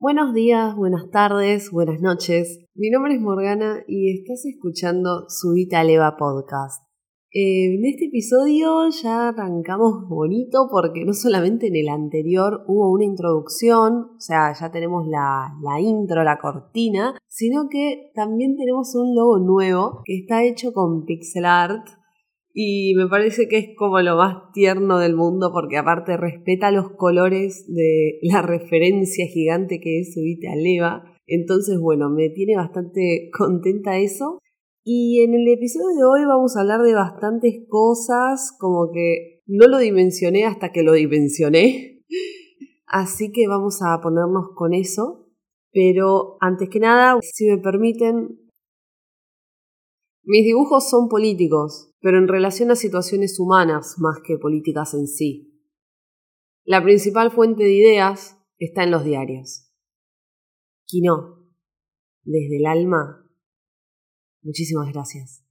Buenos días, buenas tardes, buenas noches. Mi nombre es Morgana y estás escuchando Subita Leva Podcast. Eh, en este episodio ya arrancamos bonito porque no solamente en el anterior hubo una introducción, o sea, ya tenemos la, la intro, la cortina, sino que también tenemos un logo nuevo que está hecho con pixel art y me parece que es como lo más tierno del mundo porque aparte respeta los colores de la referencia gigante que es Subite a Leva. Entonces, bueno, me tiene bastante contenta eso. Y en el episodio de hoy vamos a hablar de bastantes cosas, como que no lo dimensioné hasta que lo dimensioné. Así que vamos a ponernos con eso. Pero antes que nada, si me permiten, mis dibujos son políticos, pero en relación a situaciones humanas más que políticas en sí. La principal fuente de ideas está en los diarios. Quino, desde el alma, Muchísimas gracias.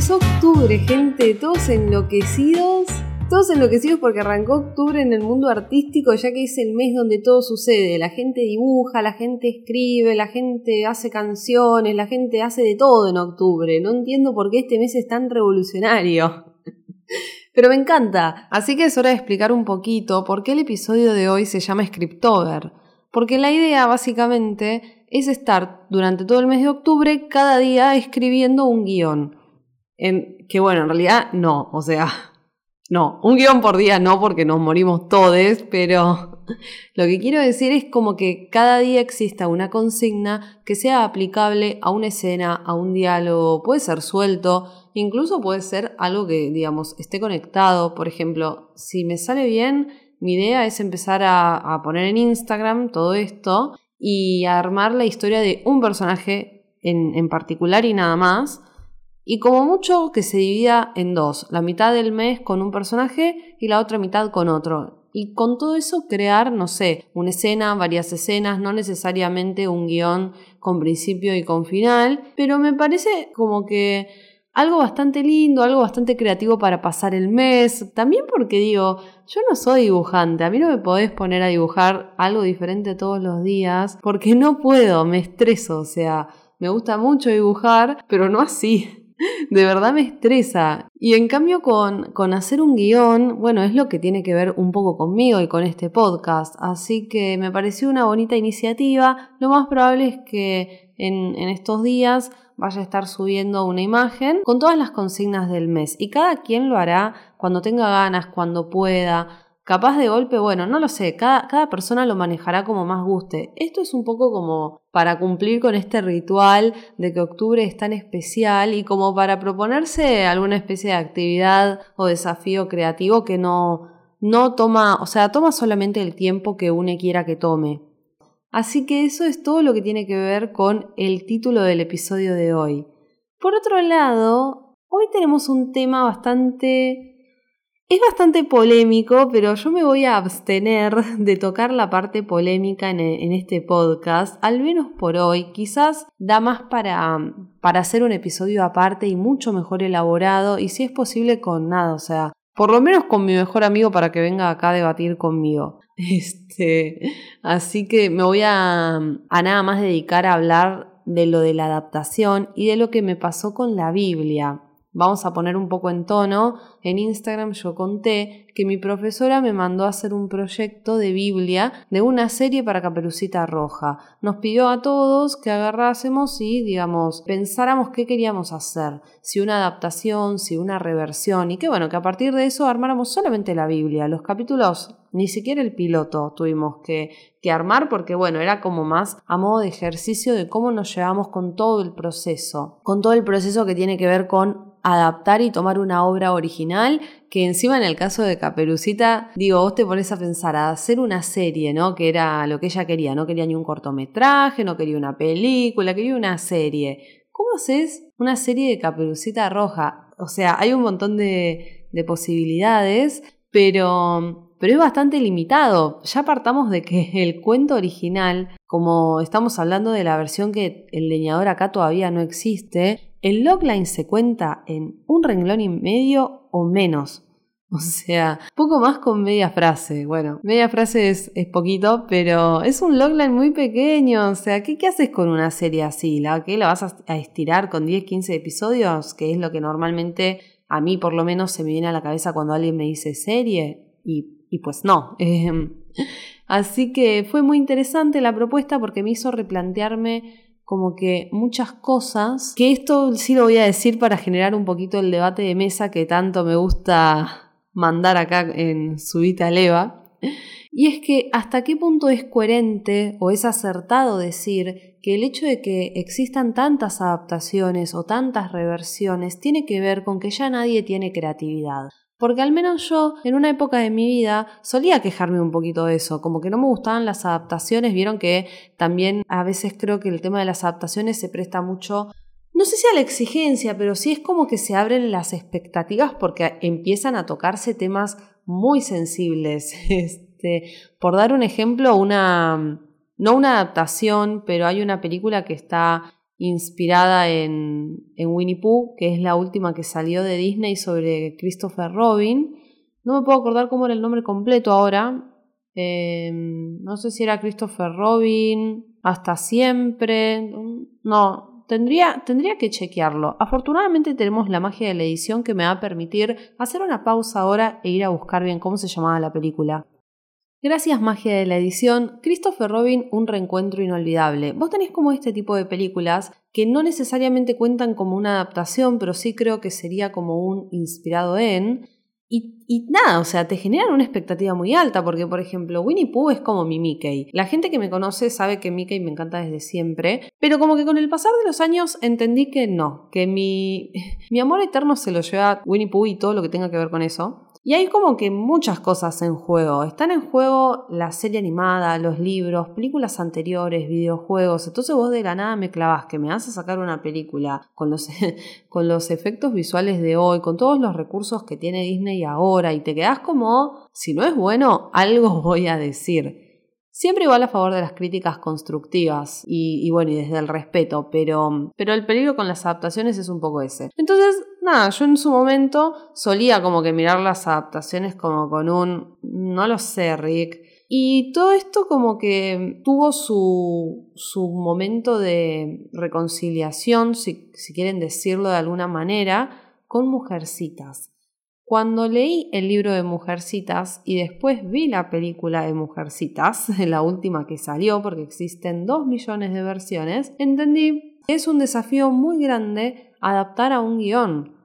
Empezó octubre, gente, todos enloquecidos todos enloquecidos porque arrancó octubre en el mundo artístico, ya que es el mes donde todo sucede. La gente dibuja, la gente escribe, la gente hace canciones, la gente hace de todo en octubre. No entiendo por qué este mes es tan revolucionario. Pero me encanta. Así que es hora de explicar un poquito por qué el episodio de hoy se llama Scriptover. Porque la idea básicamente es estar durante todo el mes de octubre cada día escribiendo un guion. En, que bueno, en realidad no, o sea, no, un guion por día no, porque nos morimos todos, pero lo que quiero decir es como que cada día exista una consigna que sea aplicable a una escena, a un diálogo, puede ser suelto, incluso puede ser algo que, digamos, esté conectado. Por ejemplo, si me sale bien, mi idea es empezar a, poner en Instagram todo esto y armar la historia de un personaje en, en particular y nada más y como mucho que se divida en dos, la mitad del mes con un personaje y la otra mitad con otro. Y con todo eso crear, no sé, una escena, varias escenas, no necesariamente un guion con principio y con final, pero me parece como que algo bastante lindo, algo bastante creativo para pasar el mes. También porque digo, yo no soy dibujante, a mí no me podés poner a dibujar algo diferente todos los días, porque no puedo, me estreso, o sea, me gusta mucho dibujar, pero no así. de verdad me estresa. Y en cambio con, con, hacer un guion, bueno, es lo que tiene que ver un poco conmigo y con este podcast. Así que me pareció una bonita iniciativa. Lo más probable es que en, en estos días vaya a estar subiendo una imagen con todas las consignas del mes. Y cada quien lo hará cuando tenga ganas, cuando pueda. Capaz de golpe, bueno, no lo sé, cada, cada, persona lo manejará como más guste. Esto es un poco como para cumplir con este ritual de que octubre es tan especial y como para proponerse alguna especie de actividad o desafío creativo que no, no toma, o sea, toma solamente el tiempo que uno quiera que tome. Así que eso es todo lo que tiene que ver con el título del episodio de hoy. Por otro lado, hoy tenemos un tema bastante es bastante polémico, pero yo me voy a abstener de tocar la parte polémica en, este podcast, al menos por hoy. Quizás da más para, para hacer un episodio aparte y mucho mejor elaborado, y si es posible con nada, o sea, por lo menos con mi mejor amigo para que venga acá a debatir conmigo. Este, así que me voy a, a nada más dedicar a hablar de lo de la adaptación y de lo que me pasó con la Biblia. Vamos a poner un poco en tono. En Instagram yo conté que mi profesora me mandó a hacer un proyecto de Biblia de una serie para Caperucita Roja. Nos pidió a todos que agarrásemos y, digamos, pensáramos qué queríamos hacer. Si una adaptación, si una reversión. Y que bueno, que a partir de eso armáramos solamente la Biblia. Los capítulos ni siquiera el piloto tuvimos que, que, armar porque bueno, era como más a modo de ejercicio de cómo nos llevamos con todo el proceso, con todo el proceso que tiene que ver con adaptar y tomar una obra original, que encima en el caso de Caperucita, digo, vos te pones a pensar a hacer una serie, ¿no? Que era lo que ella quería, no quería ni un cortometraje, no quería una película, quería una serie. ¿Cómo haces una serie de Caperucita Roja? O sea, hay un montón de, de posibilidades pero, pero es bastante limitado. Ya partamos de que el cuento original, como estamos hablando de la versión que el leñador acá todavía no existe, el logline se cuenta en un renglón y medio o menos. O sea, poco más con media frase. Bueno, media frase es, poquito, pero es un logline muy pequeño. O sea, ¿qué, ¿qué, haces con una serie así? ¿La, ¿qué, ¿La vas a, estirar con 10, 15 episodios? Que es lo que normalmente a mí por lo menos se me viene a la cabeza cuando alguien me dice serie. Y, y pues no. Em, así que fue muy interesante la propuesta porque me hizo replantearme como que muchas cosas, que esto sí lo voy a decir para generar un poquito el debate de mesa que tanto me gusta mandar acá en Subita Leva. Y es que hasta qué punto es coherente o es acertado decir que el hecho de que existan tantas adaptaciones o tantas reversiones tiene que ver con que ya nadie tiene creatividad. Porque al menos yo, en una época de mi vida, solía quejarme un poquito de eso, como que no me gustaban las adaptaciones, vieron que también a veces creo que el tema de las adaptaciones se presta mucho no sé si a la exigencia, pero sí es como que se abren las expectativas porque empiezan a tocarse temas muy sensibles. Este, por dar un ejemplo, una, no una adaptación, pero hay una película que está inspirada en, en Winnie Pooh, que es la última que salió de Disney sobre Christopher Robin. No me puedo acordar cómo era el nombre completo ahora. Em, no sé si era Christopher Robin, hasta siempre. No, Tendría, tendría que chequearlo. Afortunadamente tenemos la magia de la edición que me va a permitir hacer una pausa ahora e ir a buscar bien cómo se llamaba la película. Gracias magia de la edición, Christopher Robin, un reencuentro inolvidable. Vos tenés como este tipo de películas que no necesariamente cuentan como una adaptación, pero sí creo que sería como un inspirado en, y, nada, o sea, te generan una expectativa muy alta, porque por ejemplo, Winnie Pooh es como mi Mickey. La gente que me conoce sabe que Mickey me encanta desde siempre, pero como que con el pasar de los años entendí que no, que mi, mi amor eterno se lo lleva Winnie Pooh y todo lo que tenga que ver con eso. Y hay como que muchas cosas en juego. Están en juego la serie animada, los libros, películas anteriores, videojuegos. Entonces vos de la nada me clavas que me vas a sacar una película con los, con los efectos visuales de hoy, con todos los recursos que tiene Disney ahora y te quedás como, si no es bueno, algo voy a decir. Siempre igual a favor de las críticas constructivas y, bueno, y desde el respeto, pero, pero el peligro con las adaptaciones es un poco ese. Entonces, nada, yo en su momento solía como que mirar las adaptaciones como con un, no lo sé, Rick. Y todo esto como que tuvo su, su momento de reconciliación, si, si quieren decirlo de alguna manera, con Mujercitas. Cuando leí el libro de Mujercitas y después vi la película de Mujercitas, la última que salió porque existen dos millones de versiones, entendí que es un desafío muy grande adaptar a un guion.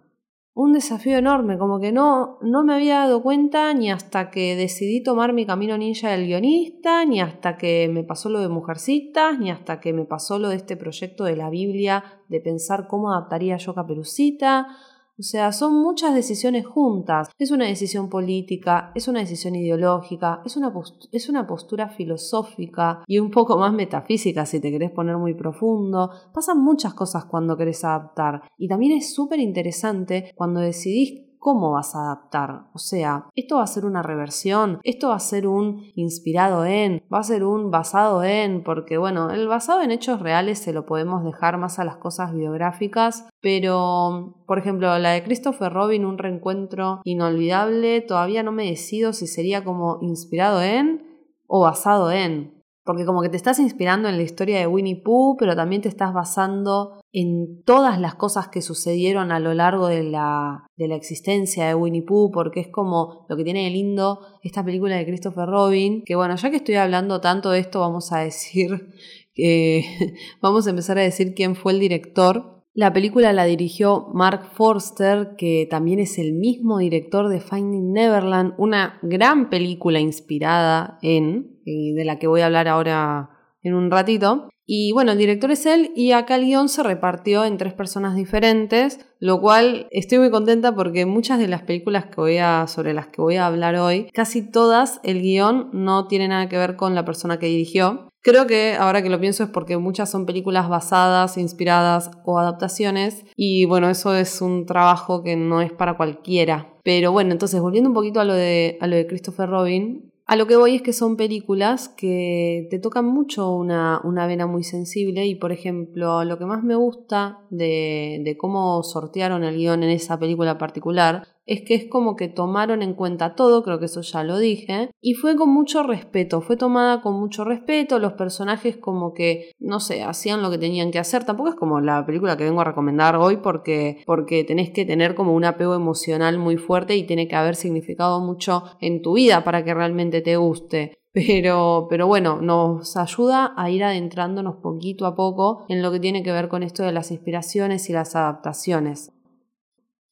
Un desafío enorme, como que no, no me había dado cuenta ni hasta que decidí tomar mi camino ninja del guionista, ni hasta que me pasó lo de Mujercitas, ni hasta que me pasó lo de este proyecto de la Biblia, de pensar cómo adaptaría yo Caperucita o sea, son muchas decisiones juntas. Es una decisión política, es una decisión ideológica, es una, es una postura filosófica y un poco más metafísica si te querés poner muy profundo. Pasan muchas cosas cuando querés adaptar. Y también es súper interesante cuando decidís cómo vas a adaptar. O sea, esto va a ser una reversión, esto va a ser un inspirado en, va a ser un basado en, porque bueno, el basado en hechos reales se lo podemos dejar más a las cosas biográficas, pero por ejemplo, la de Christopher Robin, un reencuentro inolvidable, todavía no me decido si sería como inspirado en o basado en. Porque como que te estás inspirando en la historia de Winnie Pooh, pero también te estás basando en todas las cosas que sucedieron a lo largo de la, de la existencia de Winnie Pooh, porque es como lo que tiene de lindo esta película de Christopher Robin, que bueno, ya que estoy hablando tanto de esto, vamos a decir vamos a empezar a decir quién fue el director. La película la dirigió Mark Forster, que también es el mismo director de Finding Neverland, una gran película inspirada en, eh, de la que voy a hablar ahora en un ratito. Y bueno, el director es él y acá el guion se repartió en tres personas diferentes, lo cual estoy muy contenta porque muchas de las películas que voy a, sobre las que voy a hablar hoy, casi todas el guion no tiene nada que ver con la persona que dirigió. Creo que ahora que lo pienso es porque muchas son películas basadas, inspiradas o adaptaciones y bueno, eso es un trabajo que no es para cualquiera. Pero bueno, entonces volviendo un poquito a lo de, a lo de Christopher Robin, a lo que voy es que son películas que te tocan mucho una, una vena muy sensible y por ejemplo lo que más me gusta de, de cómo sortearon el guion en esa película particular es que es como que tomaron en cuenta todo, creo que eso ya lo dije, y fue con mucho respeto, fue tomada con mucho respeto, los personajes como que, no sé, hacían lo que tenían que hacer, tampoco es como la película que vengo a recomendar hoy porque, porque tenés que tener como un apego emocional muy fuerte y tiene que haber significado mucho en tu vida para que realmente te guste. Pero, pero bueno, nos ayuda a ir adentrándonos poquito a poco en lo que tiene que ver con esto de las inspiraciones y las adaptaciones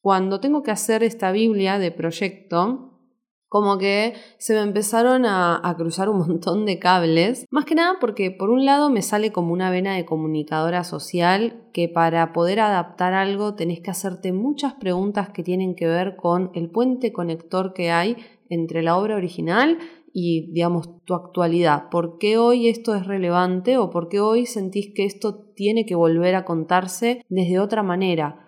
cuando tengo que hacer esta Biblia de proyecto, como que se me empezaron a, cruzar un montón de cables, más que nada porque por un lado me sale como una vena de comunicadora social que para poder adaptar algo tenés que hacerte muchas preguntas que tienen que ver con el puente conector que hay entre la obra original y digamos tu actualidad. ¿Por qué hoy esto es relevante o por qué hoy sentís que esto tiene que volver a contarse desde otra manera?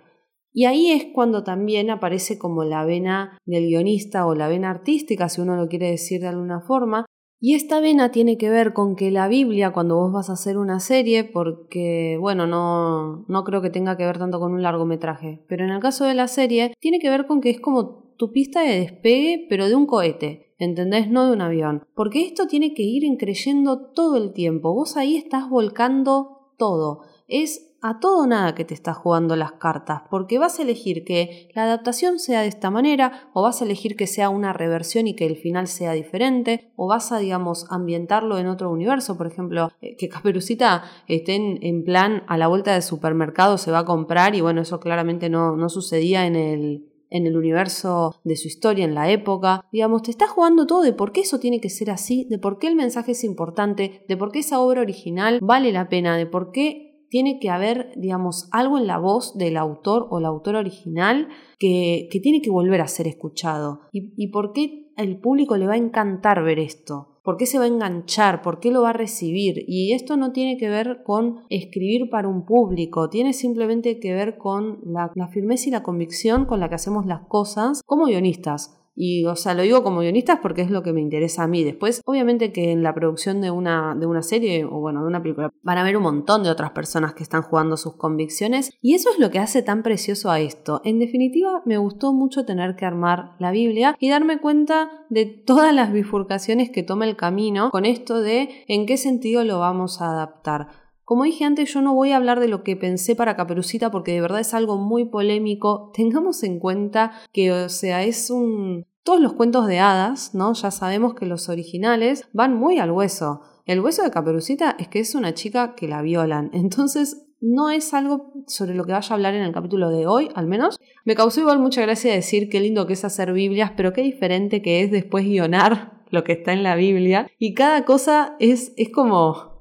Y ahí es cuando también aparece como la vena del guionista o la vena artística, si uno lo quiere decir de alguna forma. Y esta vena tiene que ver con que la Biblia, cuando vos vas a hacer una serie, porque, bueno, no, no creo que tenga que ver tanto con un largometraje, pero en el caso de la serie, tiene que ver con que es como tu pista de despegue, pero de un cohete. ¿entendés? No de un avión. Porque esto tiene que ir creyendo todo el tiempo. Vos ahí estás volcando todo. Es a todo nada que te estás jugando las cartas, porque vas a elegir que la adaptación sea de esta manera, o vas a elegir que sea una reversión y que el final sea diferente, o vas a, digamos, ambientarlo en otro universo, por ejemplo, eh, que Caperucita esté en, plan a la vuelta del supermercado, se va a comprar, y bueno, eso claramente no, no sucedía en el, en el universo de su historia, en la época. Digamos, te estás jugando todo de por qué eso tiene que ser así, de por qué el mensaje es importante, de por qué esa obra original vale la pena, de por qué tiene que haber, digamos, algo en la voz del autor o la autora original que, tiene que volver a ser escuchado. ¿Y, ¿Y por qué el público le va a encantar ver esto? ¿Por qué se va a enganchar? ¿Por qué lo va a recibir? Y esto no tiene que ver con escribir para un público, tiene simplemente que ver con la firmeza y la convicción con la que hacemos las cosas como guionistas. Y, o sea, lo digo como guionista porque es lo que me interesa a mí. Después, obviamente que en la producción de una, de una serie o, bueno, de una película van a haber un montón de otras personas que están jugando sus convicciones y eso es lo que hace tan precioso a esto. En definitiva, me gustó mucho tener que armar la Biblia y darme cuenta de todas las bifurcaciones que toma el camino con esto de en qué sentido lo vamos a adaptar. Como dije antes, yo no voy a hablar de lo que pensé para Caperucita porque de verdad es algo muy polémico. Tengamos en cuenta que, o sea, es un... Todos los cuentos de hadas, ¿no? Ya sabemos que los originales van muy al hueso. El hueso de Caperucita es que es una chica que la violan. Entonces, no es algo sobre lo que vaya a hablar en el capítulo de hoy, al menos. Me causó igual mucha gracia decir qué lindo que es hacer Biblias, pero qué diferente que es después guionar lo que está en la Biblia. Y cada cosa es, es como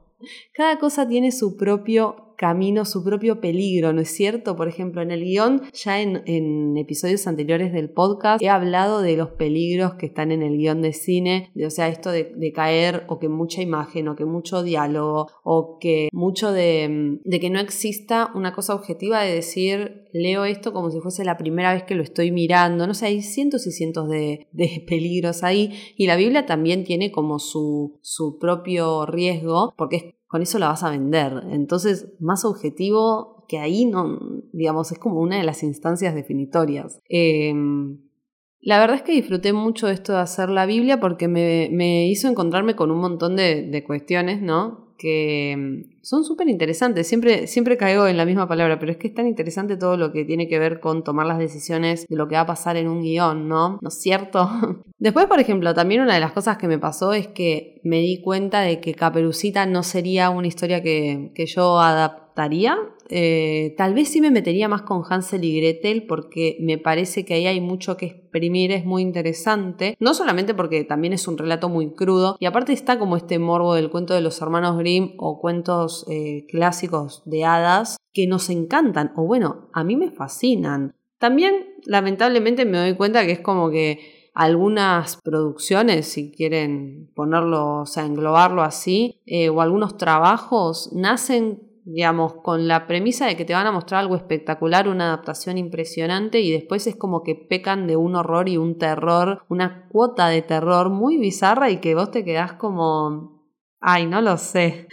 cada cosa tiene su propio camino, su propio peligro, ¿no es cierto? Por ejemplo, en el guion, ya en, episodios anteriores del podcast, he hablado de los peligros que están en el guion de cine, de, o sea, esto de, caer o que mucha imagen o que mucho diálogo o que mucho de, que no exista una cosa objetiva de decir, leo esto como si fuese la primera vez que lo estoy mirando, no sé, hay cientos y cientos de, peligros ahí y la Biblia también tiene como su, su propio riesgo porque es con eso la vas a vender. Entonces, más objetivo que ahí no, digamos, es como una de las instancias definitorias. Em, la verdad es que disfruté mucho esto de hacer la Biblia porque me, hizo encontrarme con un montón de, de cuestiones, ¿no? Que mm, son súper interesantes. Siempre, siempre caigo en la misma palabra, pero es que es tan interesante todo lo que tiene que ver con tomar las decisiones de lo que va a pasar en un guion, ¿no? ¿No es cierto? Después, por ejemplo, también una de las cosas que me pasó es que me di cuenta de que Caperucita no sería una historia que, que yo adaptaría eh, tal vez sí me metería más con Hansel y Gretel porque me parece que ahí hay mucho que exprimir, es muy interesante. No solamente porque también es un relato muy crudo y aparte está como este morbo del cuento de los hermanos Grimm o cuentos eh, clásicos de hadas que nos encantan o bueno, a mí me fascinan. También lamentablemente me doy cuenta que es como que algunas producciones, si quieren ponerlo, o sea, englobarlo así, eh, o algunos trabajos, nacen digamos, con la premisa de que te van a mostrar algo espectacular, una adaptación impresionante y después es como que pecan de un horror y un terror, una cuota de terror muy bizarra y que vos te quedás como... Ay, no lo sé.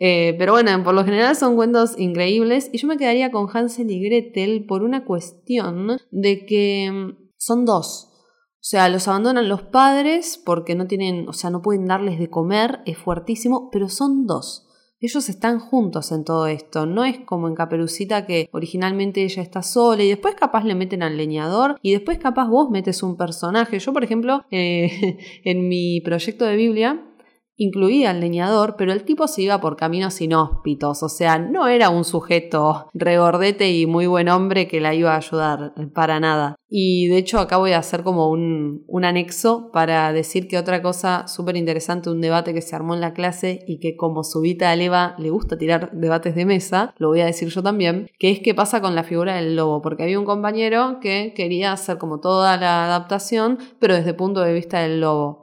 Eh, pero bueno, por lo general son cuentos increíbles y yo me quedaría con Hansel y Gretel por una cuestión de que mm, son dos. O sea, los abandonan los padres porque no tienen, o sea, no pueden darles de comer, es fuertísimo, pero son dos. Ellos están juntos en todo esto, no es como en Caperucita que originalmente ella está sola y después capaz le meten al leñador y después capaz vos metes un personaje. Yo, por ejemplo, eh, en mi proyecto de Biblia, incluía al leñador, pero el tipo se iba por caminos inhóspitos, o sea, no era un sujeto regordete y muy buen hombre que la iba a ayudar, eh, para nada. Y de hecho acá voy a hacer como un, anexo para decir que otra cosa súper interesante, un debate que se armó en la clase y que como subita a le gusta tirar debates de mesa, lo voy a decir yo también, que es qué pasa con la figura del lobo, porque había un compañero que quería hacer como toda la adaptación, pero desde el punto de vista del lobo.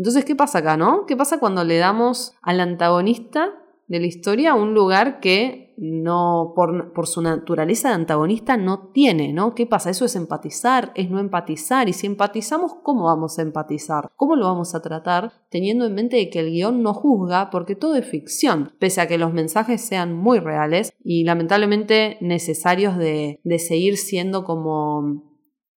Entonces, ¿qué pasa acá, no? ¿Qué pasa cuando le damos al antagonista de la historia un lugar que no, por, su naturaleza de antagonista, no tiene, ¿no? ¿Qué pasa? Eso es empatizar, es no empatizar. Y si empatizamos, ¿cómo vamos a empatizar? ¿Cómo lo vamos a tratar? Teniendo en mente que el guion no juzga, porque todo es ficción, pese a que los mensajes sean muy reales y lamentablemente necesarios de, de seguir siendo como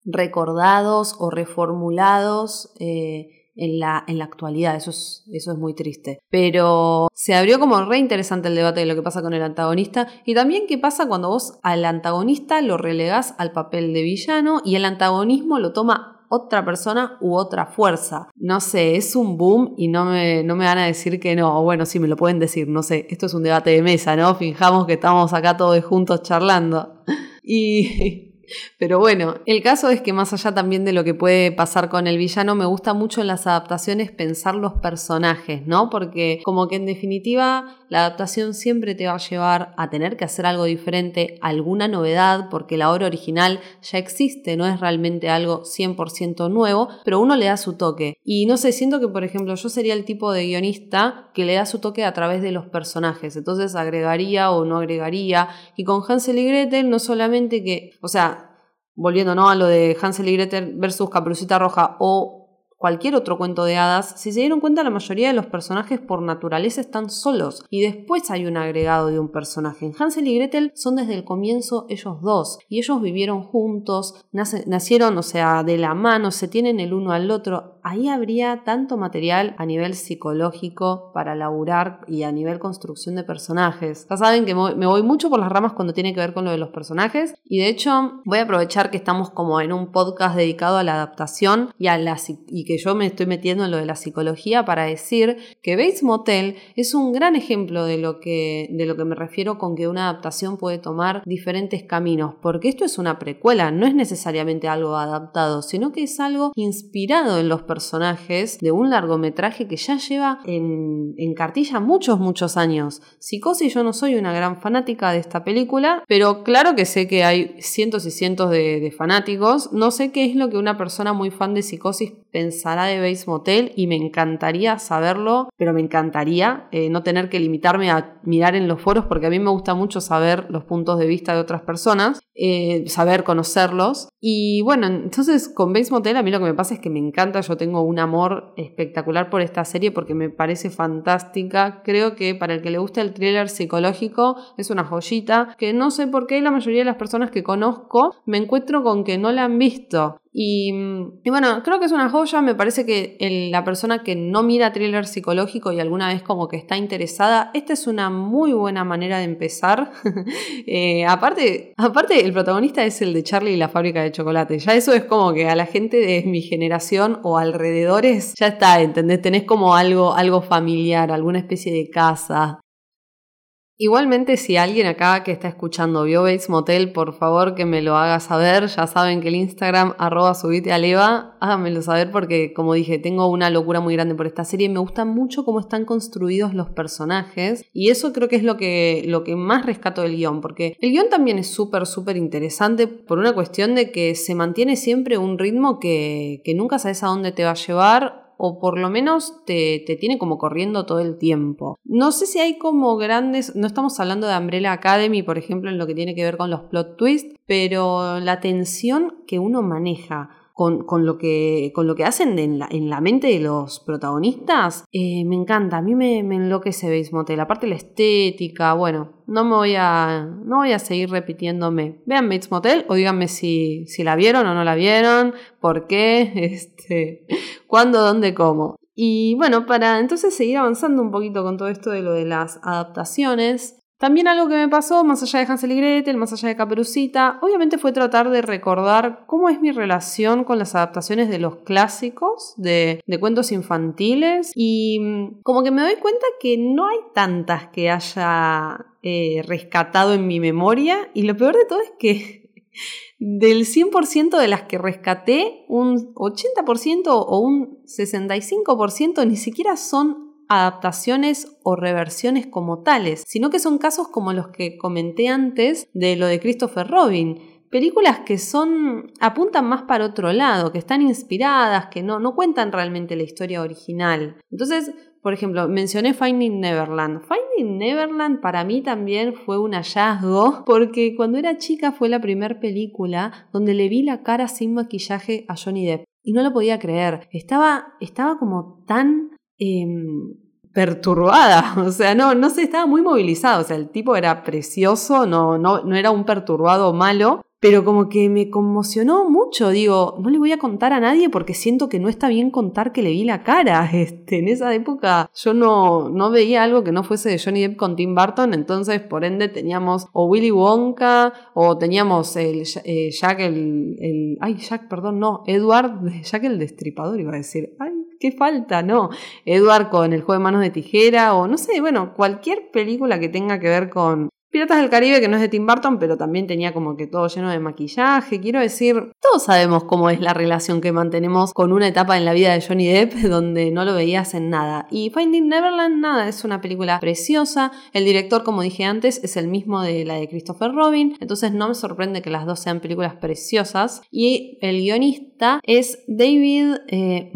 recordados o reformulados. Eh, en la, en la actualidad. Eso es, eso es muy triste. Pero se abrió como re interesante el debate de lo que pasa con el antagonista y también qué pasa cuando vos al antagonista lo relegás al papel de villano y el antagonismo lo toma otra persona u otra fuerza. No sé, es un boom y no me, no me van a decir que no. bueno, sí, me lo pueden decir, no sé, esto es un debate de mesa, ¿no? Finjamos que estamos acá todos juntos charlando. Y pero bueno, el caso es que más allá también de lo que puede pasar con el villano, me gusta mucho en las adaptaciones pensar los personajes, ¿no? Porque como que en definitiva la adaptación siempre te va a llevar a tener que hacer algo diferente, alguna novedad, porque la obra original ya existe, no es realmente algo 100% nuevo, pero uno le da su toque. Y no sé, siento que por ejemplo yo sería el tipo de guionista que le da su toque a través de los personajes, entonces agregaría o no agregaría. Y con Hansel y Gretel no solamente que, o sea, volviendo ¿no? a lo de Hansel y Gretel versus Caperucita Roja o cualquier otro cuento de hadas, si se dieron cuenta la mayoría de los personajes por naturaleza están solos y después hay un agregado de un personaje. En Hansel y Gretel son desde el comienzo ellos dos y ellos vivieron juntos, nacieron, o sea, de la mano, se tienen el uno al otro. Ahí habría tanto material a nivel psicológico para laburar y a nivel construcción de personajes. Ya saben que me voy mucho por las ramas cuando tiene que ver con lo de los personajes y de hecho voy a aprovechar que estamos como en un podcast dedicado a la adaptación y a la y que yo me estoy metiendo en lo de la psicología para decir que Bates Motel es un gran ejemplo de lo que, de lo que me refiero con que una adaptación puede tomar diferentes caminos, porque esto es una precuela, no es necesariamente algo adaptado, sino que es algo inspirado en los personajes de un largometraje que ya lleva en, cartilla muchos, muchos años. Psicosis, yo no soy una gran fanática de esta película, pero claro que sé que hay cientos y cientos de, de fanáticos. No sé qué es lo que una persona muy fan de Psicosis pensaba Sara de Base Motel y me encantaría saberlo, pero me encantaría eh, no tener que limitarme a mirar en los foros porque a mí me gusta mucho saber los puntos de vista de otras personas, eh, saber conocerlos. Y bueno, entonces con Base Motel a mí lo que me pasa es que me encanta, yo tengo un amor espectacular por esta serie porque me parece fantástica. Creo que para el que le gusta el thriller psicológico es una joyita que no sé por qué la mayoría de las personas que conozco me encuentro con que no la han visto. Y, bueno, creo que es una joya. Me parece que la persona que no mira thriller psicológico y alguna vez como que está interesada, esta es una muy buena manera de empezar. Eh, aparte, aparte, el protagonista es el de Charlie y la fábrica de chocolate. Ya eso es como que a la gente de mi generación o alrededores ya está, ¿entendés? Tenés como algo, algo familiar, alguna especie de casa. Igualmente, si alguien acá que está escuchando vio Bates Motel, por favor que me lo haga saber. Ya saben que el Instagram, arroba subite a háganmelo saber porque, como dije, tengo una locura muy grande por esta serie. Me gusta mucho cómo están construidos los personajes y eso creo que es lo que, lo que más rescato del guion, porque el guion también es súper, súper interesante por una cuestión de que se mantiene siempre un ritmo que, que nunca sabes a dónde te va a llevar o por lo menos te, te, tiene como corriendo todo el tiempo. No sé si hay como grandes, no estamos hablando de Umbrella Academy, por ejemplo, en lo que tiene que ver con los plot twists, pero la tensión que uno maneja con, lo, que, con lo que hacen en la, en la mente de los protagonistas, eh, me encanta. A mí me, me enloquece Bates Motel. Aparte la estética, bueno, no me voy a, no voy a seguir repitiéndome. Vean Bates Motel o díganme si, si la vieron o no la vieron, por qué, este, cuándo, dónde, cómo. Y bueno, para entonces seguir avanzando un poquito con todo esto de lo de las adaptaciones, también algo que me pasó, más allá de Hansel y Gretel, más allá de Caperucita, obviamente fue tratar de recordar cómo es mi relación con las adaptaciones de los clásicos, de, cuentos infantiles, y mm, como que me doy cuenta que no hay tantas que haya eh, rescatado en mi memoria, y lo peor de todo es que del 100% de las que rescaté, un 80% o un 65% ni siquiera son adaptaciones o reversiones como tales, sino que son casos como los que comenté antes de lo de Christopher Robin. Películas que son. apuntan más para otro lado, que están inspiradas, que no, no cuentan realmente la historia original. Entonces, por ejemplo, mencioné Finding Neverland. Finding Neverland para mí también fue un hallazgo, porque cuando era chica fue la primera película donde le vi la cara sin maquillaje a Johnny Depp. Y no lo podía creer. Estaba, estaba como tan Em, perturbada, o sea, no, no sé, estaba muy movilizado, o sea, el tipo era precioso, no, no, no era un perturbado malo, pero como que me conmocionó mucho, digo, no le voy a contar a nadie porque siento que no está bien contar que le vi la cara, este, en esa época yo no, no veía algo que no fuese de Johnny Depp con Tim Burton, entonces por ende teníamos o Willy Wonka o teníamos el eh, Jack el, el, ay Jack, perdón, no, Edward, Jack el destripador iba a decir, ay, qué falta, no, Edward con el juego de manos de tijera o no sé, bueno, cualquier película que tenga que ver con Piratas del Caribe, que no es de Tim Burton, pero también tenía como que todo lleno de maquillaje. Quiero decir, todos sabemos cómo es la relación que mantenemos con una etapa en la vida de Johnny Depp donde no lo veías en nada. Y Finding Neverland, nada, es una película preciosa. El director, como dije antes, es el mismo de la de Christopher Robin. Entonces no me sorprende que las dos sean películas preciosas. Y el guionista es David eh,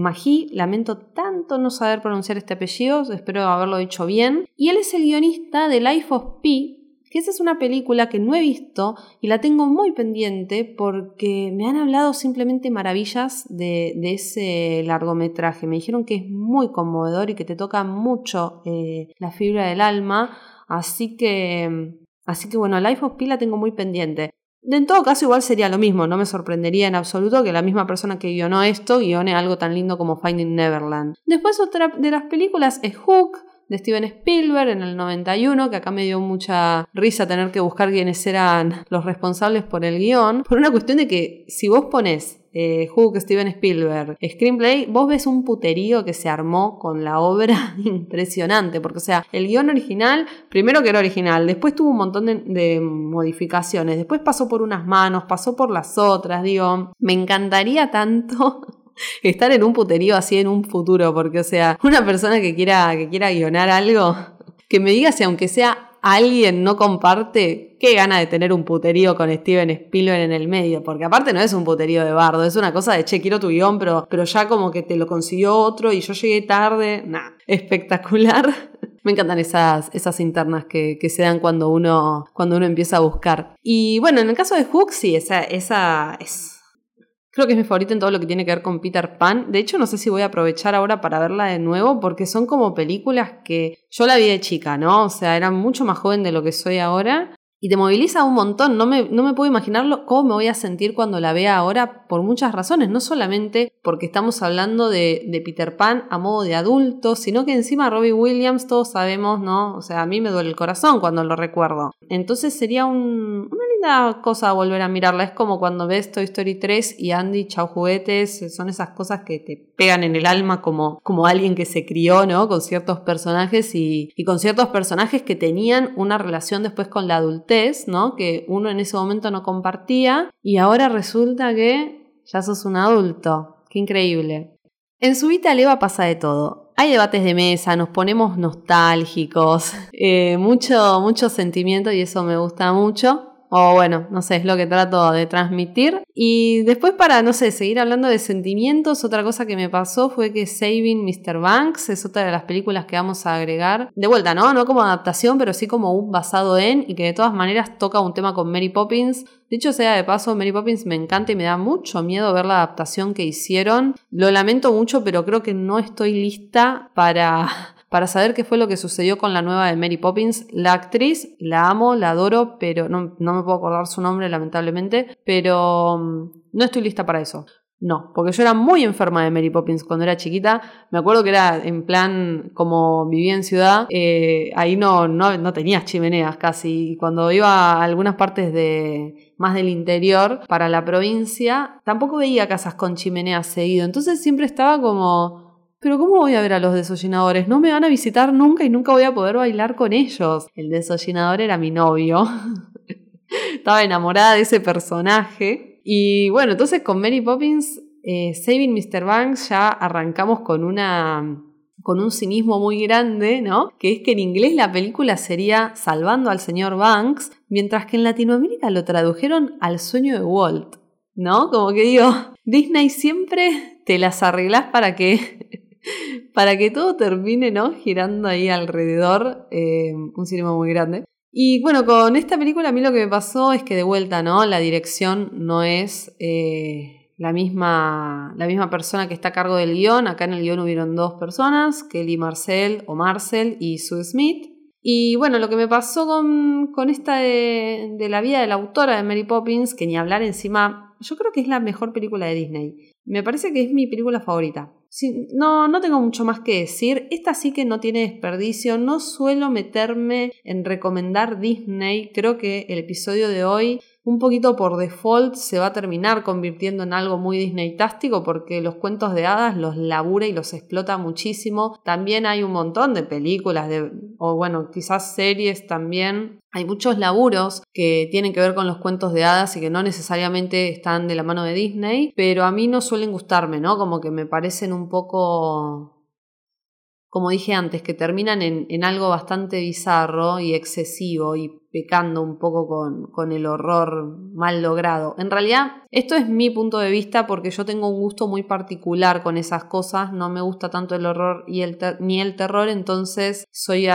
Lamento tanto no saber pronunciar este apellido, espero haberlo dicho bien. Y él es el guionista de Life of Pi, que esa es una película que no he visto y la tengo muy pendiente porque me han hablado simplemente maravillas de, ese largometraje. Me dijeron que es muy conmovedor y que te toca mucho eh, la fibra del alma, así que, así que bueno, Life of Pi la tengo muy pendiente. En todo caso, igual sería lo mismo, no me sorprendería en absoluto que la misma persona que guionó esto guione algo tan lindo como Finding Neverland. Después otra de las películas es Hook, de Steven Spielberg en el 91, que acá me dio mucha risa tener que buscar quiénes eran los responsables por el guion, por una cuestión de que si vos pones eh, Steven Spielberg, Screenplay, vos ves un puterío que se armó con la obra impresionante, porque o sea, el guion original, primero que era original, después tuvo un montón de, de modificaciones, después pasó por unas manos, pasó por las otras, digo, me encantaría tanto estar en un puterío así en un futuro, porque o sea, una persona que quiera, que quiera guionar algo, que me diga si aunque sea alguien no comparte, qué gana de tener un puterío con Steven Spielberg en el medio, porque aparte no es un puterío de bardo, es una cosa de, che, quiero tu guion, pero, pero ya como que te lo consiguió otro y yo llegué tarde, nah, espectacular. Me encantan esas, esas internas que, que, se dan cuando uno, cuando uno empieza a buscar. Y bueno, en el caso de Hook, sí, esa, esa es Creo que es mi favorita en todo lo que tiene que ver con Peter Pan. De hecho, no sé si voy a aprovechar ahora para verla de nuevo, porque son como películas que yo la vi de chica, ¿no? O sea, era mucho más joven de lo que soy ahora y te moviliza un montón. No me, no me puedo imaginarlo cómo me voy a sentir cuando la vea ahora por muchas razones. No solamente porque estamos hablando de, Peter Pan a modo de adulto, sino que encima Robbie Williams todos sabemos, ¿no? O sea, a mí me duele el corazón cuando lo recuerdo. Entonces sería un, una linda cosa volver a mirarla. Es como cuando ves Toy Story 3 y Andy, chau juguetes. Son esas cosas que te pegan en el alma como, como alguien que se crió, ¿no? Con ciertos personajes y, y con ciertos personajes que tenían una relación después con la adultez ¿no? Que uno en ese momento no compartía y ahora resulta que ya sos un adulto. Qué increíble. En su vida Leva pasa de todo. Hay debates de mesa, nos ponemos nostálgicos, eh, mucho, mucho sentimiento y eso me gusta mucho. O bueno, no sé, es lo que trato de transmitir. Y después para, no sé, seguir hablando de sentimientos, otra cosa que me pasó fue que Saving Mr. Banks es otra de las películas que vamos a agregar. De vuelta, ¿no? No como adaptación, pero sí como un basado en y que de todas maneras toca un tema con Mary Poppins. Dicho sea de paso, Mary Poppins me encanta y me da mucho miedo ver la adaptación que hicieron. Lo lamento mucho, pero creo que no estoy lista para para saber qué fue lo que sucedió con la nueva de Mary Poppins. La actriz, la amo, la adoro, pero no, me puedo acordar su nombre, lamentablemente, pero mm, no estoy lista para eso. No, porque yo era muy enferma de Mary Poppins cuando era chiquita. Me acuerdo que era en plan, como vivía en ciudad, eh, ahí no, no, no tenías chimeneas casi. Y cuando iba a algunas partes de más del interior para la provincia, tampoco veía casas con chimeneas seguido. Entonces siempre estaba como pero ¿cómo voy a ver a los desollinadores? No me van a visitar nunca y nunca voy a poder bailar con ellos. El desollinador era mi novio. Estaba enamorada de ese personaje. Y bueno, entonces con Mary Poppins, eh, Saving Mr. Banks, ya arrancamos con una con un cinismo muy grande, ¿no? Que es que en inglés la película sería Salvando al señor Banks, mientras que en Latinoamérica lo tradujeron al sueño de Walt, ¿no? Como que digo, Disney siempre te las arreglas para que para que todo termine, ¿no? Girando ahí alrededor, eh, un cinema muy grande. Y bueno, con esta película a mí lo que me pasó es que de vuelta, ¿no? La dirección no es eh, la, misma, la misma persona que está a cargo del guion. Acá en el guion hubieron dos personas, Kelly Marcel o Marcel y Sue Smith. Y bueno, lo que me pasó con, con esta de, de, la vida de la autora de Mary Poppins, que ni hablar encima, yo creo que es la mejor película de Disney. Me parece que es mi película favorita no, no tengo mucho más que decir. Esta sí que no tiene desperdicio. No suelo meterme en recomendar Disney. Creo que el episodio de hoy un poquito por default se va a terminar convirtiendo en algo muy Disney-tástico porque los cuentos de hadas los labura y los explota muchísimo. También hay un montón de películas, de, o bueno, quizás series también. Hay muchos laburos que tienen que ver con los cuentos de hadas y que no necesariamente están de la mano de Disney, pero a mí no suelen gustarme, ¿no? Como que me parecen un poco como dije antes, que terminan en, en, algo bastante bizarro y excesivo y pecando un poco con, con, el horror mal logrado. En realidad, esto es mi punto de vista porque yo tengo un gusto muy particular con esas cosas, no me gusta tanto el horror y el ni el terror, entonces soy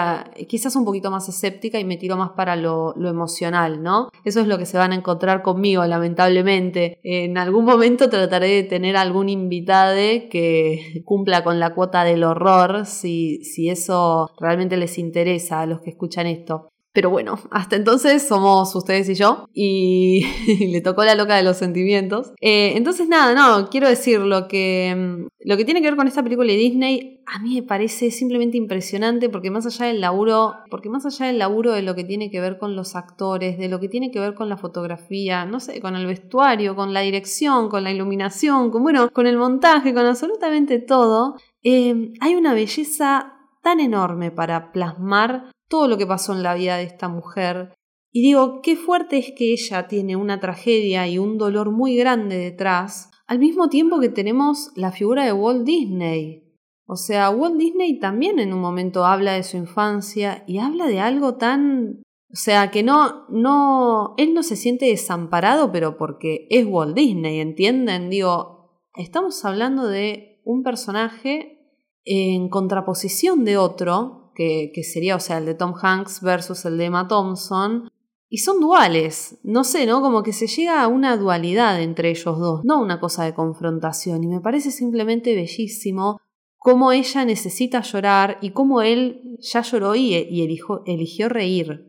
quizás un poquito más escéptica y me tiro más para lo, lo, emocional, ¿no? Eso es lo que se van a encontrar conmigo, lamentablemente. En algún momento trataré de tener algún invitado que cumpla con la cuota del horror, si, si eso realmente les interesa a los que escuchan esto. Pero bueno, hasta entonces somos ustedes y yo y le tocó la loca de los sentimientos. Eh, entonces nada, no, quiero decir lo que, mm, lo que tiene que ver con esta película de Disney a mí me parece simplemente impresionante porque más allá del laburo, porque más allá del laburo de lo que tiene que ver con los actores, de lo que tiene que ver con la fotografía, no sé, con el vestuario, con la dirección, con la iluminación, con bueno, con el montaje, con absolutamente todo, eh, hay una belleza tan enorme para plasmar todo lo que pasó en la vida de esta mujer. Y digo, qué fuerte es que ella tiene una tragedia y un dolor muy grande detrás, al mismo tiempo que tenemos la figura de Walt Disney. O sea, Walt Disney también en un momento habla de su infancia y habla de algo tan... O sea, que no, no, él no se siente desamparado, pero porque es Walt Disney, ¿entienden? Digo, estamos hablando de un personaje en contraposición de otro, que, sería, o sea, el de Tom Hanks versus el de Emma Thompson, y son duales, no sé, ¿no? Como que se llega a una dualidad entre ellos dos, no una cosa de confrontación, y me parece simplemente bellísimo cómo ella necesita llorar y cómo él ya lloró y, eligió reír.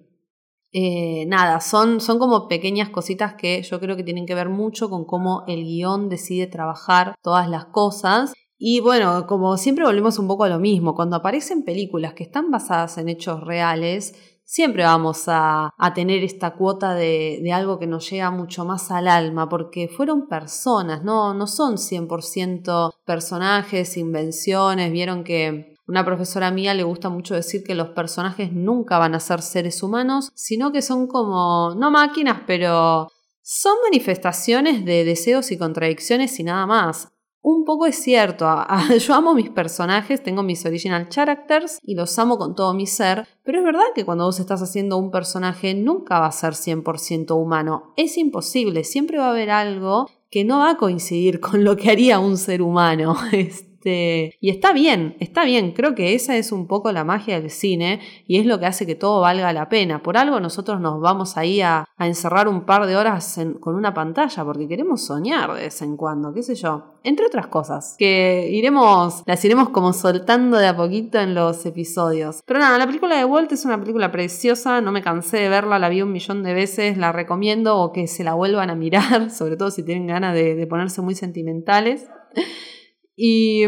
Eh, nada, son, son como pequeñas cositas que yo creo que tienen que ver mucho con cómo el guion decide trabajar todas las cosas y bueno, como siempre volvemos un poco a lo mismo, cuando aparecen películas que están basadas en hechos reales, siempre vamos a, tener esta cuota de, algo que nos llega mucho más al alma, porque fueron personas, no, no son 100% personajes, invenciones, vieron que una profesora mía le gusta mucho decir que los personajes nunca van a ser seres humanos, sino que son como, no máquinas, pero son manifestaciones de deseos y contradicciones y nada más. Un poco es cierto, yo amo mis personajes, tengo mis original characters y los amo con todo mi ser, pero es verdad que cuando vos estás haciendo un personaje nunca va a ser 100% humano, es imposible, siempre va a haber algo que no va a coincidir con lo que haría un ser humano. Este, y está bien, está bien, creo que esa es un poco la magia del cine y es lo que hace que todo valga la pena. Por algo nosotros nos vamos ahí a, encerrar un par de horas con una pantalla porque queremos soñar de vez en cuando, qué sé yo. Entre otras cosas, que iremos, las iremos como soltando de a poquito en los episodios. Pero nada, la película de Walt es una película preciosa, no me cansé de verla, la vi un millón de veces, la recomiendo o que se la vuelvan a mirar, sobre todo si tienen ganas de ponerse muy sentimentales. Y,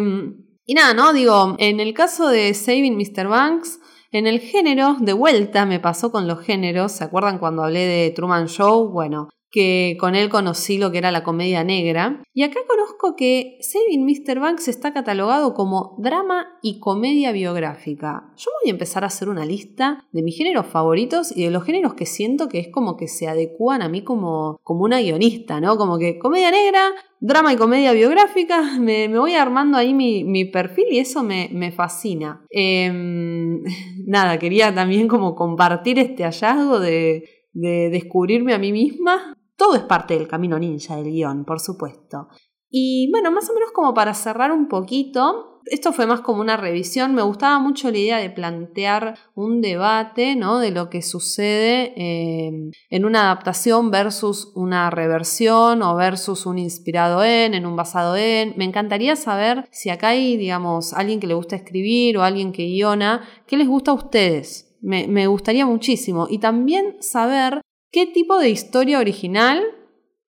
y nada, ¿no? Digo, en el caso de Saving Mr. Banks, en el género, de vuelta me pasó con los géneros, ¿se acuerdan cuando hablé de Truman Show? Bueno, que con él conocí lo que era la comedia negra. Y acá conozco que Saving Mr. Banks está catalogado como drama y comedia biográfica. Yo voy a empezar a hacer una lista de mis géneros favoritos y de los géneros que siento que es como que se adecúan a mí como, como una guionista, ¿no? Como que comedia negra, drama y comedia biográfica, me, voy armando ahí mi, perfil y eso me, fascina. Em, nada, quería también como compartir este hallazgo de, de descubrirme a mí misma todo es parte del camino ninja del guion, por supuesto. Y bueno, más o menos como para cerrar un poquito, esto fue más como una revisión, me gustaba mucho la idea de plantear un debate ¿no? de lo que sucede em, en una adaptación versus una reversión o versus un inspirado en, en un basado en. Me encantaría saber si acá hay, digamos, alguien que le gusta escribir o alguien que guiona, ¿qué les gusta a ustedes? Me, me gustaría muchísimo. Y también saber qué tipo de historia original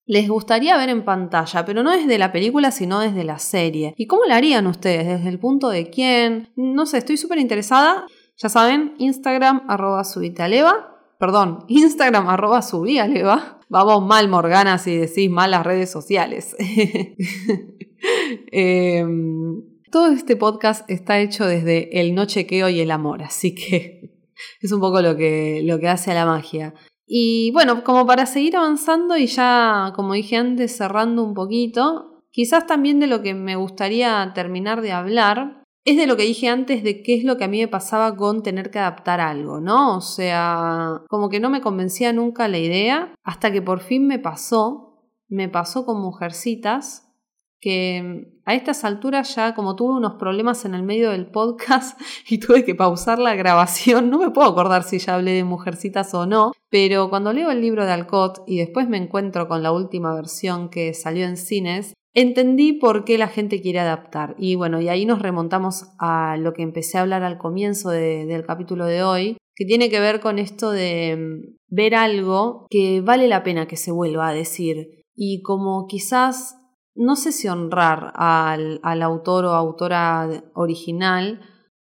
les gustaría ver en pantalla, pero no desde la película, sino desde la serie. ¿Y cómo la harían ustedes? ¿Desde el punto de quién? No sé, estoy súper interesada. Ya saben, Instagram arroba subitaleva. Perdón, Instagram arroba. Vamos mal, Morgana, si decís mal las redes sociales. Em, todo este podcast está hecho desde el no chequeo y el amor, así que es un poco lo que, lo que hace a la magia. Y bueno, como para seguir avanzando y ya, como dije antes, cerrando un poquito, quizás también de lo que me gustaría terminar de hablar es de lo que dije antes de qué es lo que a mí me pasaba con tener que adaptar algo, ¿no? O sea, como que no me convencía nunca la idea hasta que por fin me pasó, me pasó con Mujercitas, que a estas alturas ya como tuve unos problemas en el medio del podcast y tuve que pausar la grabación, no me puedo acordar si ya hablé de Mujercitas o no, pero cuando leo el libro de Alcott y después me encuentro con la última versión que salió en cines, entendí por qué la gente quiere adaptar. Y bueno, y ahí nos remontamos a lo que empecé a hablar al comienzo del capítulo de hoy, que tiene que ver con esto de mm, ver algo que vale la pena que se vuelva a decir. Y como quizás no sé si honrar al, autor o autora original,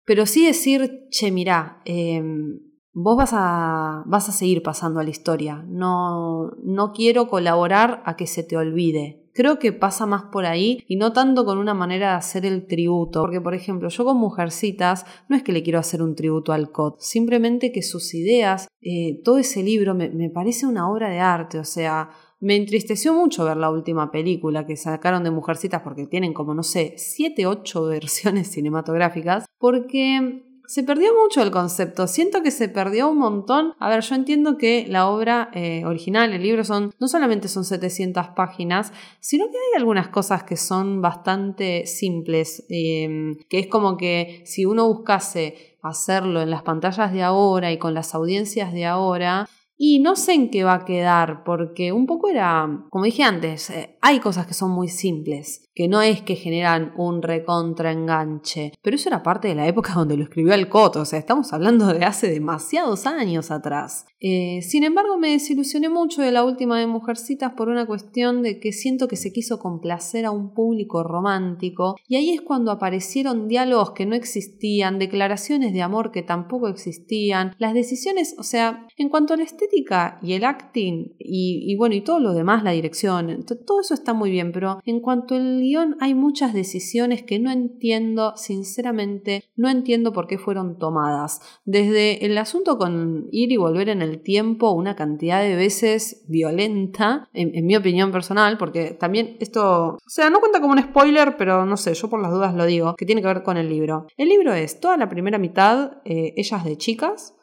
pero sí decir, che, mirá, em, vos vas a, vas a seguir pasando a la historia, no, no quiero colaborar a que se te olvide. Creo que pasa más por ahí y no tanto con una manera de hacer el tributo. Porque, por ejemplo, yo con Mujercitas no es que le quiero hacer un tributo al COD, simplemente que sus ideas, eh, todo ese libro me, me parece una obra de arte. O sea, me entristeció mucho ver la última película que sacaron de Mujercitas porque tienen como, no sé, 7, 8 versiones cinematográficas, porque se perdió mucho el concepto. Siento que se perdió un montón. A ver, yo entiendo que la obra eh, original, el libro, son no solamente son 700 páginas, sino que hay algunas cosas que son bastante simples. Em, que es como que si uno buscase hacerlo en las pantallas de ahora y con las audiencias de ahora, y no sé en qué va a quedar, porque un poco era, como dije antes, eh, hay cosas que son muy simples, que no es que generan un recontraenganche, pero eso era parte de la época donde lo escribió Alcott, o sea, estamos hablando de hace demasiados años atrás. Eh, sin embargo, me desilusioné mucho de la última de Mujercitas por una cuestión de que siento que se quiso complacer a un público romántico, y ahí es cuando aparecieron diálogos que no existían, declaraciones de amor que tampoco existían, las decisiones, o sea, en cuanto al estético, estética y el acting y, bueno, y todo lo demás, la dirección, todo eso está muy bien, pero en cuanto al guion hay muchas decisiones que no entiendo, sinceramente, no entiendo por qué fueron tomadas. Desde el asunto con ir y volver en el tiempo una cantidad de veces violenta, en, mi opinión personal, porque también esto, o sea, no cuenta como un spoiler, pero no sé, yo por las dudas lo digo, que tiene que ver con el libro. El libro es toda la primera mitad, eh, ellas de chicas,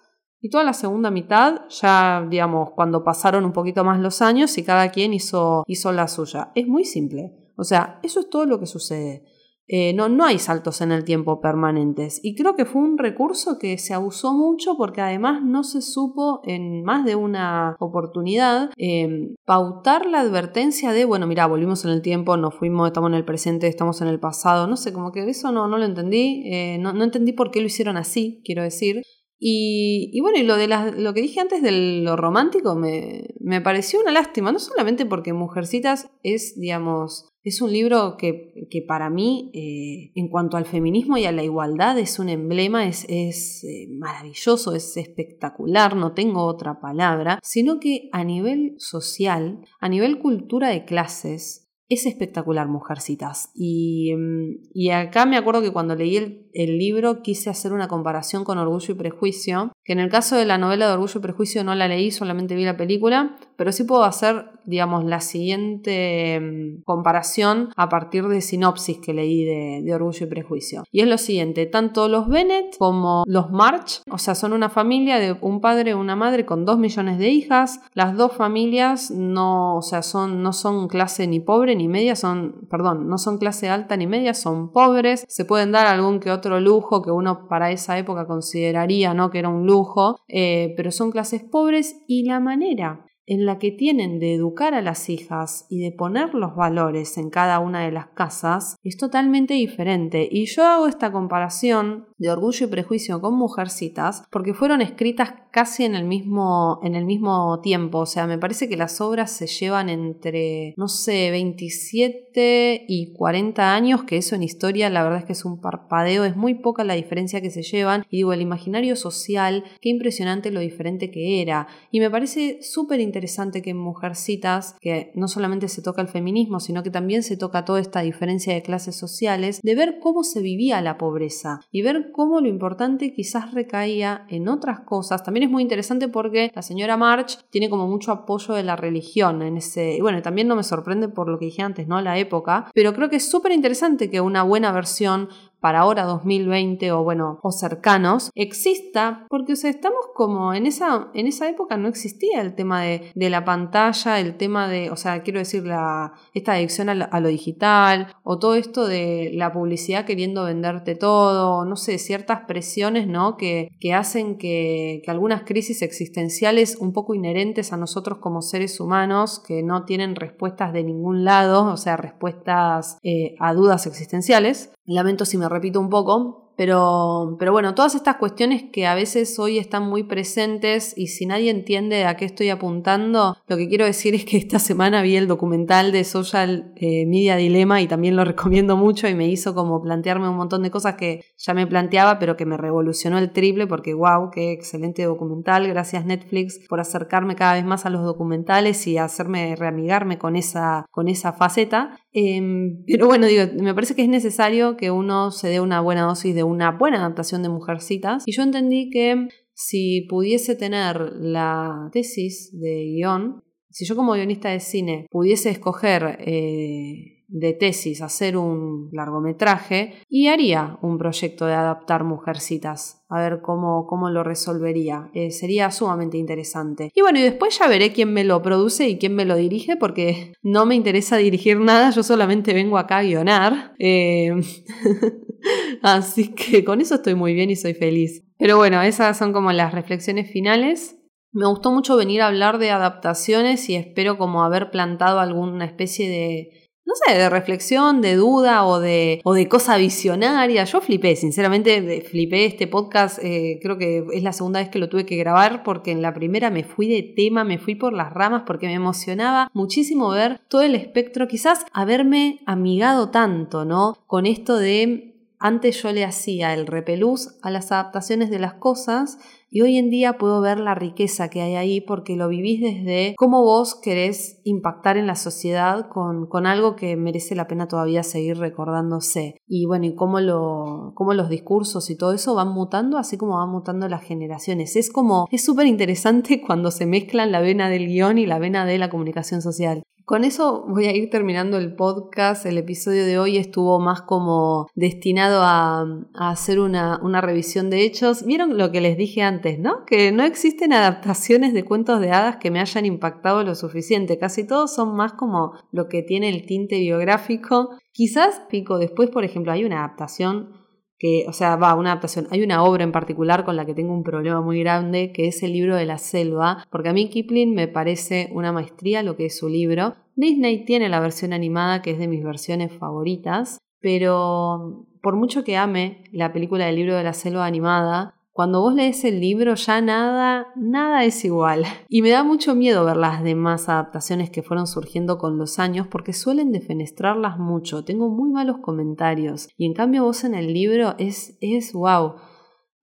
y toda la segunda mitad, ya digamos, cuando pasaron un poquito más los años y cada quien hizo, hizo la suya. Es muy simple. O sea, eso es todo lo que sucede. Eh, no, no hay saltos en el tiempo permanentes. Y creo que fue un recurso que se abusó mucho porque además no se supo en más de una oportunidad em, pautar la advertencia de, bueno, mira, volvimos en el tiempo, nos fuimos, estamos en el presente, estamos en el pasado. No sé, como que eso no, no lo entendí. Eh, no, no entendí por qué lo hicieron así, quiero decir. Y, bueno, y lo, de lo que dije antes de lo romántico me, me, pareció una lástima, no solamente porque Mujercitas es, digamos, es un libro que, que para mí, eh, en cuanto al feminismo y a la igualdad, es un emblema, es, es eh, maravilloso, es espectacular, no tengo otra palabra, sino que a nivel social, a nivel cultura de clases, es espectacular, Mujercitas. Y, mm, y, acá me acuerdo que cuando leí el, el, libro quise hacer una comparación con Orgullo y Prejuicio, que en el caso de la novela de Orgullo y Prejuicio no la leí, solamente vi la película, pero sí puedo hacer, digamos, la siguiente mm, comparación a partir de sinopsis que leí de, de Orgullo y Prejuicio. Y es lo siguiente, tanto los Bennett como los March, o sea, son una familia de un padre y una madre con dos millones de hijas, las dos familias no, o sea, son, no son clase ni pobre ni media son, perdón, no son clase alta ni media, son pobres, se pueden dar algún que otro lujo que uno para esa época consideraría, ¿no? Que era un lujo, eh, pero son clases pobres y la manera en la que tienen de educar a las hijas y de poner los valores en cada una de las casas es totalmente diferente. Y yo hago esta comparación de Orgullo y Prejuicio con Mujercitas porque fueron escritas casi en el mismo, en el mismo tiempo. O sea, me parece que las obras se llevan entre, no sé, 27 y 40 años, que eso en historia la verdad es que es un parpadeo, es muy poca la diferencia que se llevan. Y digo, el imaginario social, qué impresionante lo diferente que era. Y me parece súper interesante que en Mujercitas, que no solamente se toca el feminismo, sino que también se toca toda esta diferencia de clases sociales, de ver cómo se vivía la pobreza y ver cómo lo importante quizás recaía en otras cosas. También es muy interesante porque la señora March tiene como mucho apoyo de la religión en ese. Y bueno, también no me sorprende por lo que dije antes, ¿no? La época. Pero creo que es súper interesante que una buena versión para ahora 2020 o bueno, o cercanos, exista, porque o sea, estamos como en esa, en esa época no existía el tema de, de la pantalla, el tema de, o sea, quiero decir, la, esta adicción a lo, digital, o todo esto de la publicidad queriendo venderte todo, no sé, ciertas presiones, ¿no? Que, que hacen que, que algunas crisis existenciales un poco inherentes a nosotros como seres humanos, que no tienen respuestas de ningún lado, o sea, respuestas eh, a dudas existenciales, Lamento si me repito un poco, pero, pero bueno, todas estas cuestiones que a veces hoy están muy presentes y si nadie entiende a qué estoy apuntando, lo que quiero decir es que esta semana vi el documental de Social eh, Media Dilemma y también lo recomiendo mucho y me hizo como plantearme un montón de cosas que ya me planteaba, pero que me revolucionó el triple porque wow, qué excelente documental. Gracias Netflix por acercarme cada vez más a los documentales y hacerme reamigarme con esa, con esa faceta. Em, pero bueno, digo, me parece que es necesario que uno se dé una buena dosis de una buena adaptación de Mujercitas. Y yo entendí que si pudiese tener la tesis de guion, si yo como guionista de cine pudiese escoger eh, de tesis hacer un largometraje y haría un proyecto de adaptar Mujercitas, a ver cómo, cómo lo resolvería. Eh, sería sumamente interesante. Y bueno, y después ya veré quién me lo produce y quién me lo dirige, porque no me interesa dirigir nada, yo solamente vengo acá a guionar. Eh, así que con eso estoy muy bien y soy feliz. Pero bueno, esas son como las reflexiones finales. Me gustó mucho venir a hablar de adaptaciones y espero como haber plantado alguna especie de no sé, de reflexión, de duda o de, o de cosa visionaria. Yo flipé, sinceramente, flipé este podcast. Eh, creo que es la segunda vez que lo tuve que grabar porque en la primera me fui de tema, me fui por las ramas porque me emocionaba muchísimo ver todo el espectro, quizás haberme amigado tanto, ¿no? Con esto de antes yo le hacía el repelús a las adaptaciones de las cosas y hoy en día puedo ver la riqueza que hay ahí porque lo vivís desde cómo vos querés impactar en la sociedad con, con algo que merece la pena todavía seguir recordándose. Y bueno, y cómo, lo, cómo los discursos y todo eso van mutando, así como van mutando las generaciones. Es como, es súper interesante cuando se mezclan la vena del guion y la vena de la comunicación social. Con eso voy a ir terminando el podcast. El episodio de hoy estuvo más como destinado a, hacer una, una, revisión de hechos. Vieron lo que les dije antes, ¿no? Que no existen adaptaciones de cuentos de hadas que me hayan impactado lo suficiente. Casi todos son más como lo que tiene el tinte biográfico. Quizás, pico, después, por ejemplo, hay una adaptación que, o sea, va, una adaptación. Hay una obra en particular con la que tengo un problema muy grande, que es el libro de la selva, porque a mí Kipling me parece una maestría lo que es su libro. Disney tiene la versión animada, que es de mis versiones favoritas, pero por mucho que ame la película del libro de la selva animada, cuando vos lees el libro ya nada, nada es igual. Y me da mucho miedo ver las demás adaptaciones que fueron surgiendo con los años porque suelen defenestrarlas mucho. Tengo muy malos comentarios. Y en cambio vos en el libro es, es wow.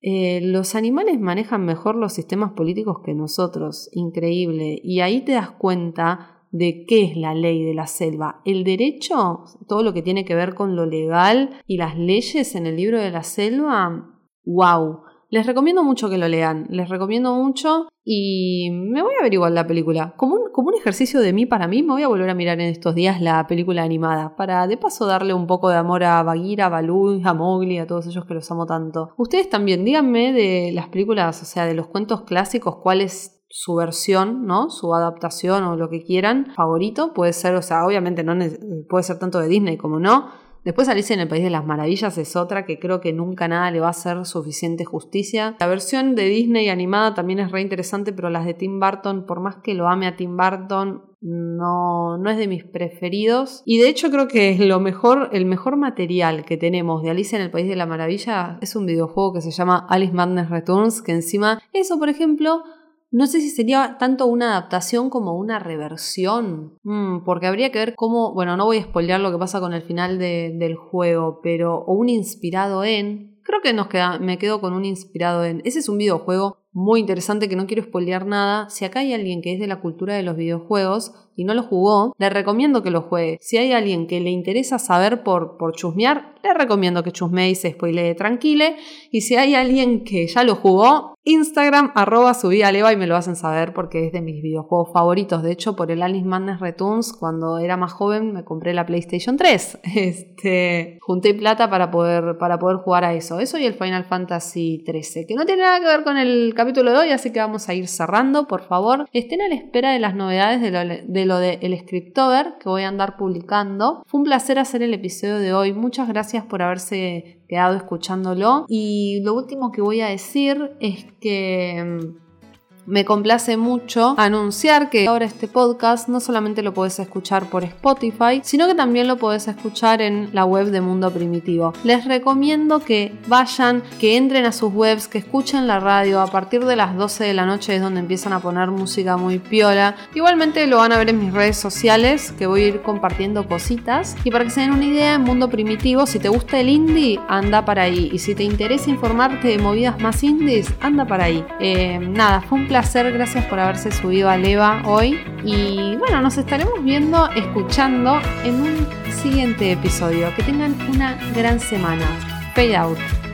Eh, los animales manejan mejor los sistemas políticos que nosotros. Increíble. Y ahí te das cuenta de qué es la ley de la selva. El derecho, todo lo que tiene que ver con lo legal y las leyes en el libro de la selva, wow. Les recomiendo mucho que lo lean, les recomiendo mucho y me voy a ver igual la película. Como un, como un ejercicio de mí para mí, me voy a volver a mirar en estos días la película animada para de paso darle un poco de amor a Bagheera, a Baloo, a Mowgli, a todos ellos que los amo tanto. Ustedes también, díganme de las películas, o sea, de los cuentos clásicos, cuál es su versión, ¿no? Su adaptación o lo que quieran, favorito. Puede ser, o sea, obviamente no puede ser tanto de Disney como no Después Alicia en el País de las Maravillas es otra que creo que nunca nada le va a hacer suficiente justicia. La versión de Disney animada también es re interesante, pero las de Tim Burton, por más que lo ame a Tim Burton, no, no es de mis preferidos. Y de hecho creo que es lo mejor, el mejor material que tenemos de Alicia en el País de la Maravilla es un videojuego que se llama Alice Madness Returns, que encima eso, por ejemplo, no sé si sería tanto una adaptación como una reversión, mm, porque habría que ver cómo, bueno, no voy a spoilear lo que pasa con el final del juego, pero o un inspirado en, creo que nos queda, me quedo con un inspirado en, ese es un videojuego muy interesante que no quiero spoilear nada, si acá hay alguien que es de la cultura de los videojuegos, y no lo jugó, le recomiendo que lo juegue. Si hay alguien que le interesa saber por, por chusmear, le recomiendo que chusmee se spoilee tranquile. Y si hay alguien que ya lo jugó, Instagram, arroba Leva y me lo hacen saber porque es de mis videojuegos favoritos. De hecho, por el Alice Madness Returns, cuando era más joven, me compré la PlayStation 3. Este, junté plata para poder, para poder jugar a eso. Eso y el Final Fantasy 13, que no tiene nada que ver con el capítulo de hoy, así que vamos a ir cerrando. Por favor, estén a la espera de las novedades de, lo, de lo de El Scriptover que voy a andar publicando. Fue un placer hacer el episodio de hoy. Muchas gracias por haberse quedado escuchándolo. Y lo último que voy a decir es que mm, me complace mucho anunciar que ahora este podcast no solamente lo puedes escuchar por Spotify, sino que también lo puedes escuchar en la web de Mundo Primitivo. Les recomiendo que vayan, que entren a sus webs, que escuchen la radio. A partir de las 12 de la noche es donde empiezan a poner música muy piola. Igualmente lo van a ver en mis redes sociales, que voy a ir compartiendo cositas. Y para que se den una idea, en Mundo Primitivo, si te gusta el indie, anda para ahí. Y si te interesa informarte de movidas más indies, anda para ahí. Eh, nada, fue un placer placer, gracias por haberse subido a Leva hoy. Y bueno, nos estaremos viendo, escuchando en un siguiente episodio. Que tengan una gran semana. Fade out.